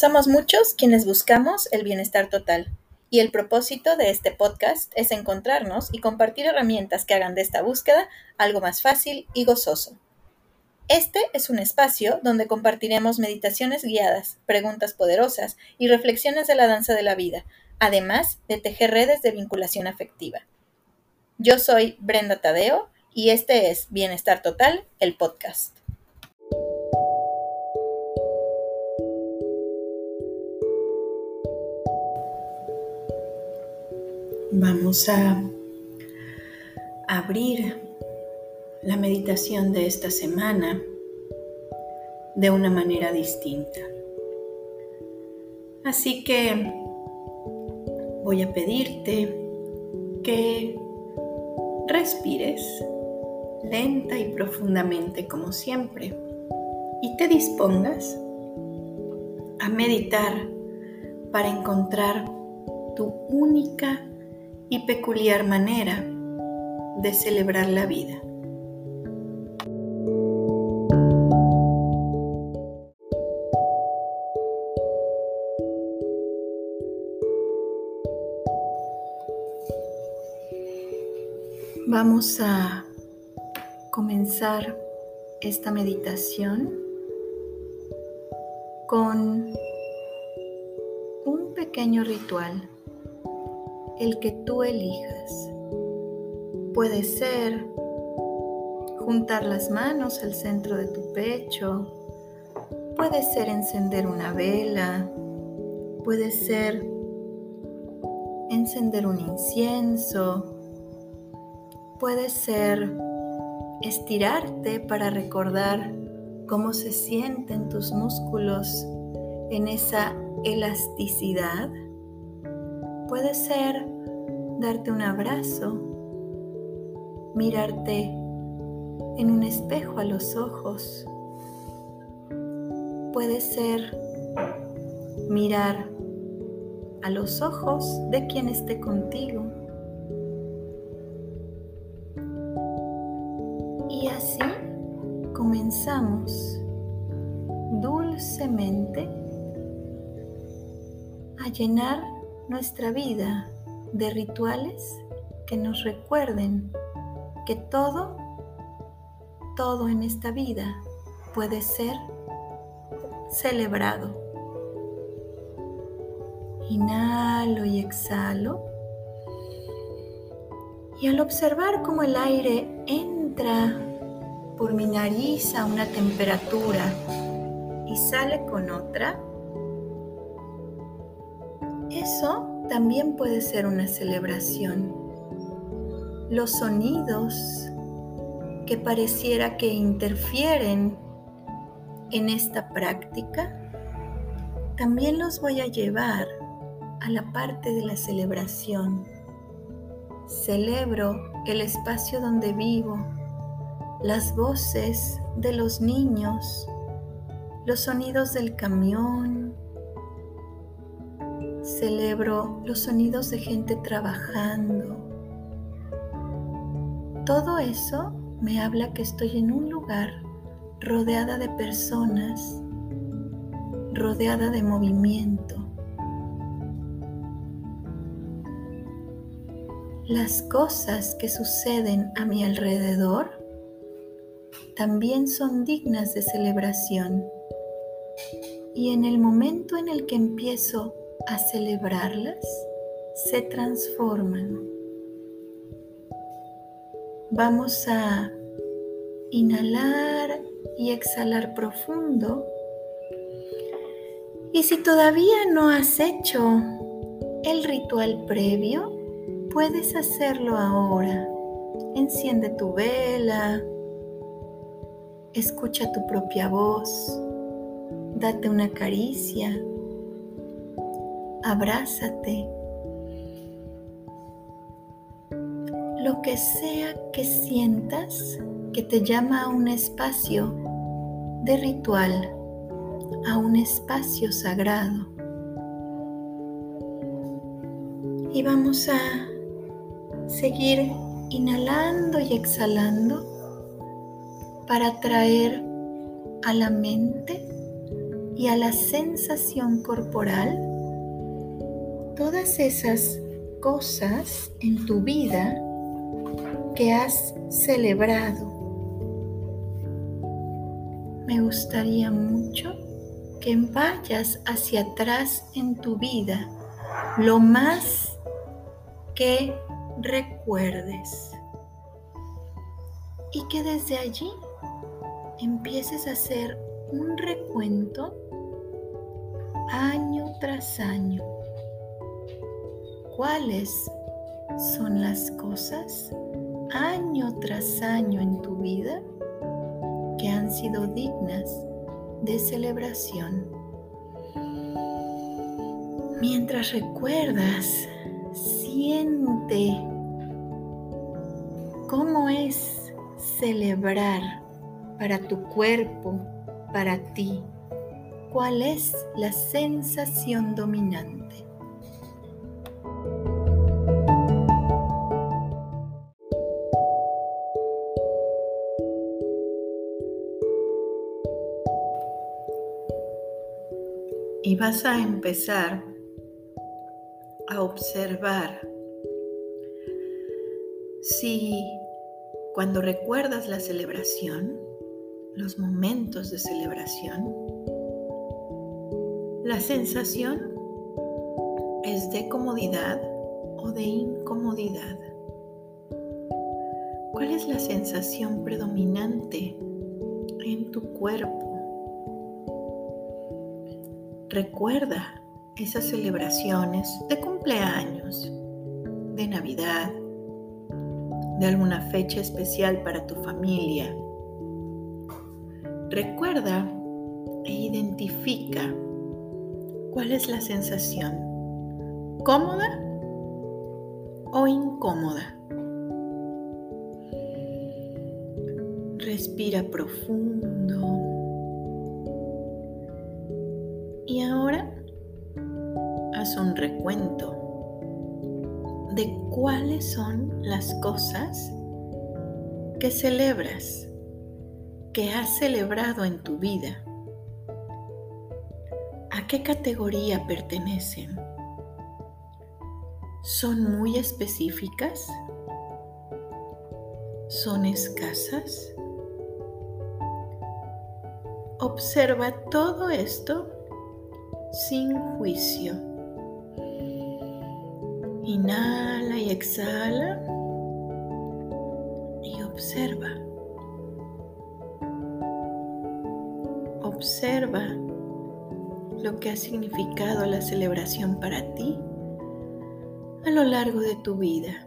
Somos muchos quienes buscamos el bienestar total y el propósito de este podcast es encontrarnos y compartir herramientas que hagan de esta búsqueda algo más fácil y gozoso. Este es un espacio donde compartiremos meditaciones guiadas, preguntas poderosas y reflexiones de la danza de la vida, además de tejer redes de vinculación afectiva. Yo soy Brenda Tadeo y este es Bienestar Total, el podcast. Vamos a abrir la meditación de esta semana de una manera distinta. Así que voy a pedirte que respires lenta y profundamente como siempre y te dispongas a meditar para encontrar tu única y peculiar manera de celebrar la vida. Vamos a comenzar esta meditación con un pequeño ritual el que tú elijas. Puede ser juntar las manos al centro de tu pecho, puede ser encender una vela, puede ser encender un incienso, puede ser estirarte para recordar cómo se sienten tus músculos en esa elasticidad. Puede ser darte un abrazo, mirarte en un espejo a los ojos. Puede ser mirar a los ojos de quien esté contigo. Y así comenzamos dulcemente a llenar nuestra vida de rituales que nos recuerden que todo, todo en esta vida puede ser celebrado. Inhalo y exhalo. Y al observar cómo el aire entra por mi nariz a una temperatura y sale con otra, también puede ser una celebración. Los sonidos que pareciera que interfieren en esta práctica, también los voy a llevar a la parte de la celebración. Celebro el espacio donde vivo, las voces de los niños, los sonidos del camión, Celebro los sonidos de gente trabajando. Todo eso me habla que estoy en un lugar rodeada de personas, rodeada de movimiento. Las cosas que suceden a mi alrededor también son dignas de celebración. Y en el momento en el que empiezo a celebrarlas, se transforman. Vamos a inhalar y exhalar profundo. Y si todavía no has hecho el ritual previo, puedes hacerlo ahora. Enciende tu vela, escucha tu propia voz, date una caricia abrázate. Lo que sea que sientas que te llama a un espacio de ritual, a un espacio sagrado. Y vamos a seguir inhalando y exhalando para traer a la mente y a la sensación corporal todas esas cosas en tu vida que has celebrado. Me gustaría mucho que vayas hacia atrás en tu vida lo más que recuerdes y que desde allí empieces a hacer un recuento año tras año. ¿Cuáles son las cosas año tras año en tu vida que han sido dignas de celebración? Mientras recuerdas, siente cómo es celebrar para tu cuerpo, para ti? ¿Cuál es la sensación dominante? Y vas a empezar a observar si cuando recuerdas la celebración, los momentos de celebración, la sensación es de comodidad o de incomodidad. ¿Cuál es la sensación predominante en tu cuerpo? Recuerda esas celebraciones de cumpleaños, de Navidad, de alguna fecha especial para tu familia. Recuerda e identifica cuál es la sensación, cómoda o incómoda. Respira profundo. Un recuento de cuáles son las cosas que celebras, que has celebrado en tu vida. ¿A qué categoría pertenecen? ¿Son muy específicas? ¿Son escasas? Observa todo esto sin juicio. Inhala y exhala y observa. Observa lo que ha significado la celebración para ti a lo largo de tu vida.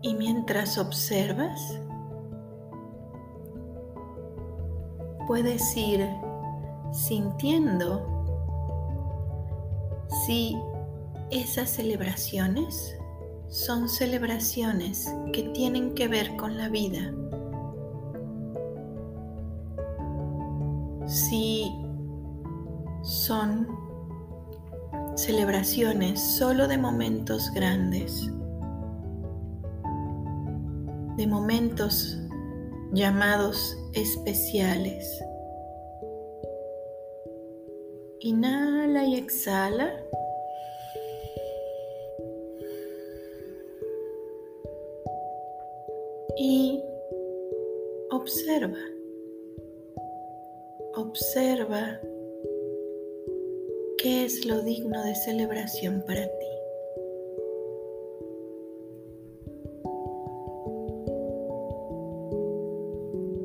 Y mientras observas, puedes ir sintiendo si esas celebraciones son celebraciones que tienen que ver con la vida. Si son celebraciones solo de momentos grandes, de momentos llamados especiales. Inhala y exhala. Y observa. Observa qué es lo digno de celebración para ti.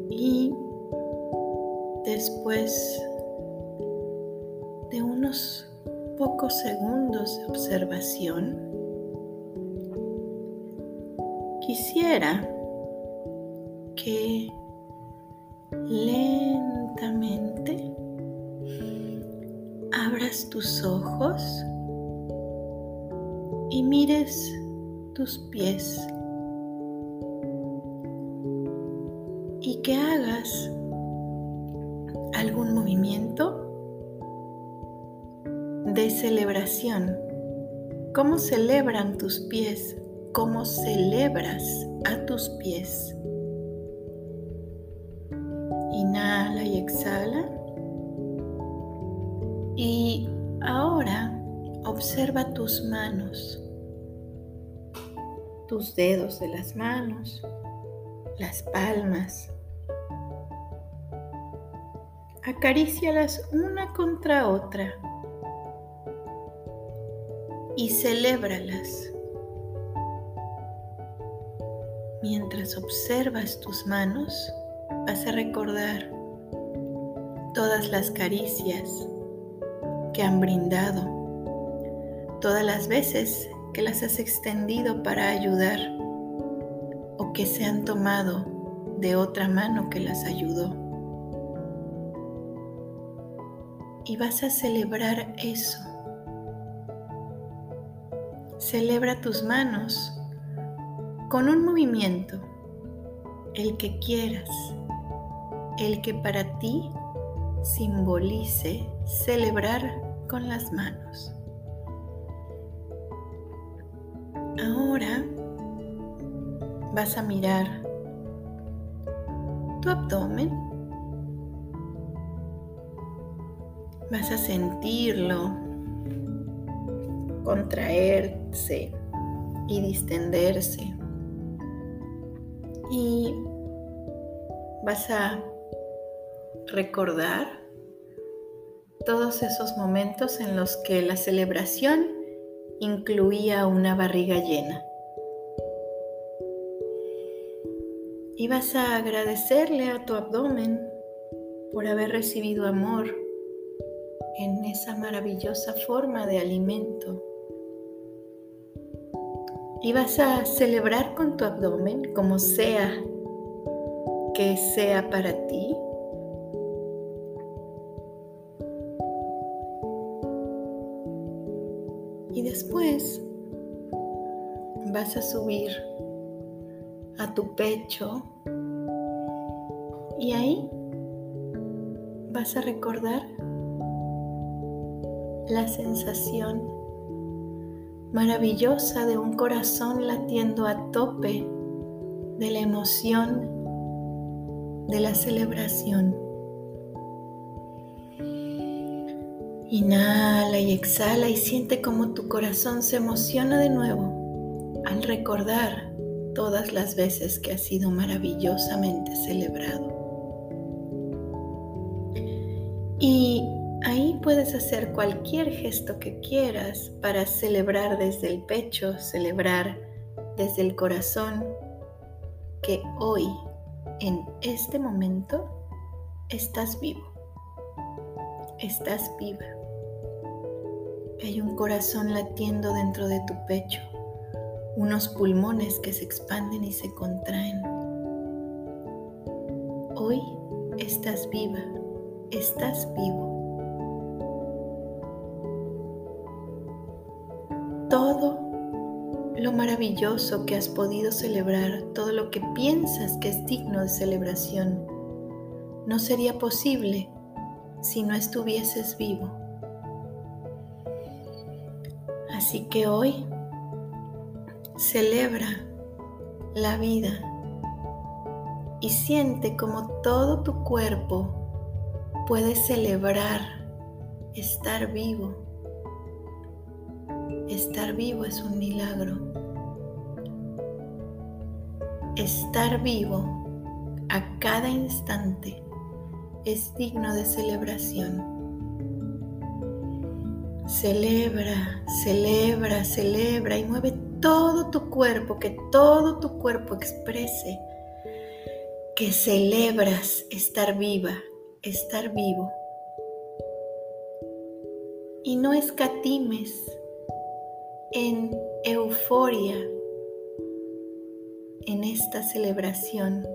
Y después observación, quisiera que lentamente abras tus ojos y mires tus pies y que hagas algún movimiento de celebración. ¿Cómo celebran tus pies? ¿Cómo celebras a tus pies? Inhala y exhala. Y ahora observa tus manos, tus dedos de las manos, las palmas. Acarícialas una contra otra y celébralas. Mientras observas tus manos, vas a recordar todas las caricias que han brindado, todas las veces que las has extendido para ayudar o que se han tomado de otra mano que las ayudó. Y vas a celebrar eso. Celebra tus manos con un movimiento, el que quieras, el que para ti simbolice celebrar con las manos. Ahora vas a mirar tu abdomen. Vas a sentirlo contraerse y distenderse. Y vas a recordar todos esos momentos en los que la celebración incluía una barriga llena. Y vas a agradecerle a tu abdomen por haber recibido amor en esa maravillosa forma de alimento. Y vas a celebrar con tu abdomen como sea que sea para ti. Y después vas a subir a tu pecho y ahí vas a recordar la sensación maravillosa de un corazón latiendo a tope de la emoción de la celebración. Inhala y exhala y siente como tu corazón se emociona de nuevo al recordar todas las veces que ha sido maravillosamente celebrado. Y puedes hacer cualquier gesto que quieras para celebrar desde el pecho, celebrar desde el corazón que hoy, en este momento, estás vivo, estás viva hay un corazón latiendo dentro de tu pecho, unos pulmones que se expanden y se contraen. Hoy estás viva, estás vivo. Lo maravilloso que has podido celebrar, todo lo que piensas que es digno de celebración, no sería posible si no estuvieses vivo. Así que hoy celebra la vida y siente como todo tu cuerpo puede celebrar estar vivo. Estar vivo es un milagro. Estar vivo a cada instante es digno de celebración. Celebra, celebra, celebra y mueve todo tu cuerpo, que todo tu cuerpo exprese que celebras estar viva, estar vivo. Y no escatimes en euforia en esta celebración.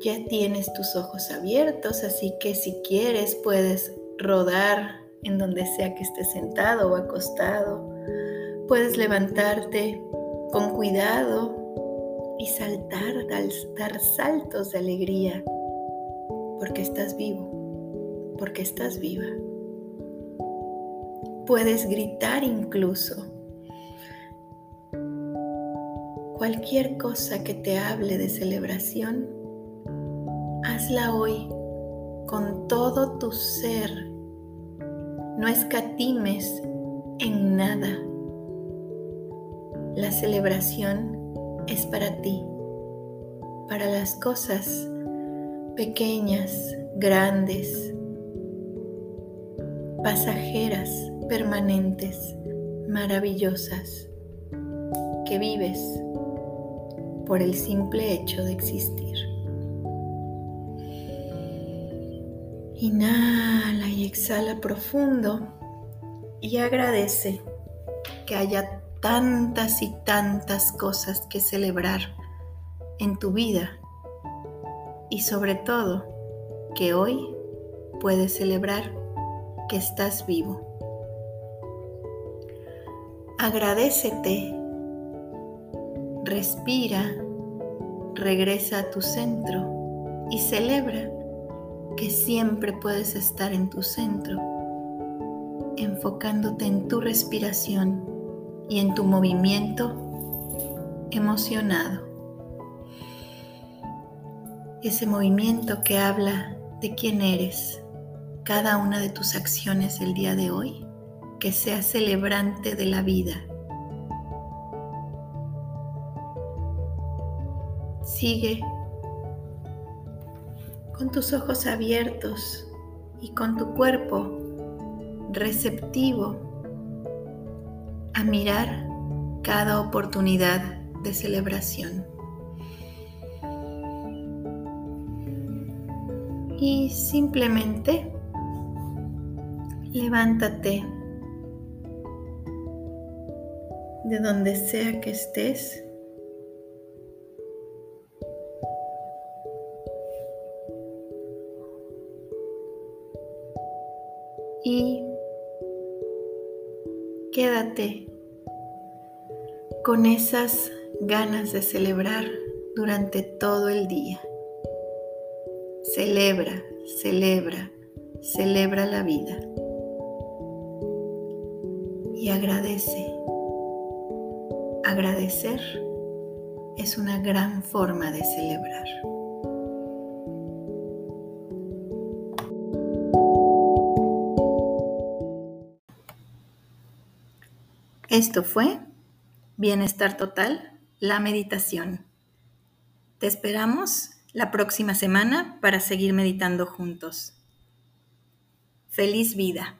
Ya tienes tus ojos abiertos, así que si quieres puedes rodar en donde sea que estés sentado o acostado. Puedes levantarte con cuidado y saltar, dar, saltos de alegría, porque estás vivo, porque estás viva. Puedes gritar incluso. Cualquier cosa que te hable de celebración Hazla hoy con todo tu ser. No escatimes en nada. La celebración es para ti, para las cosas pequeñas, grandes, pasajeras, permanentes, maravillosas, que vives por el simple hecho de existir. Inhala y exhala profundo y agradece que haya tantas y tantas cosas que celebrar en tu vida y sobre todo que hoy puedes celebrar que estás vivo. Agradecete, respira, regresa a tu centro y celebra que siempre puedes estar en tu centro, enfocándote en tu respiración y en tu movimiento emocionado. Ese movimiento que habla de quién eres, cada una de tus acciones el día de hoy, que sea celebrante de la vida. Sigue con tus ojos abiertos y con tu cuerpo receptivo a mirar cada oportunidad de celebración. Y simplemente levántate de donde sea que estés y quédate con esas ganas de celebrar durante todo el día. Celebra, celebra, celebra la vida y agradece. Agradecer es una gran forma de celebrar. Esto fue Bienestar Total, la meditación. Te esperamos la próxima semana para seguir meditando juntos. Feliz vida.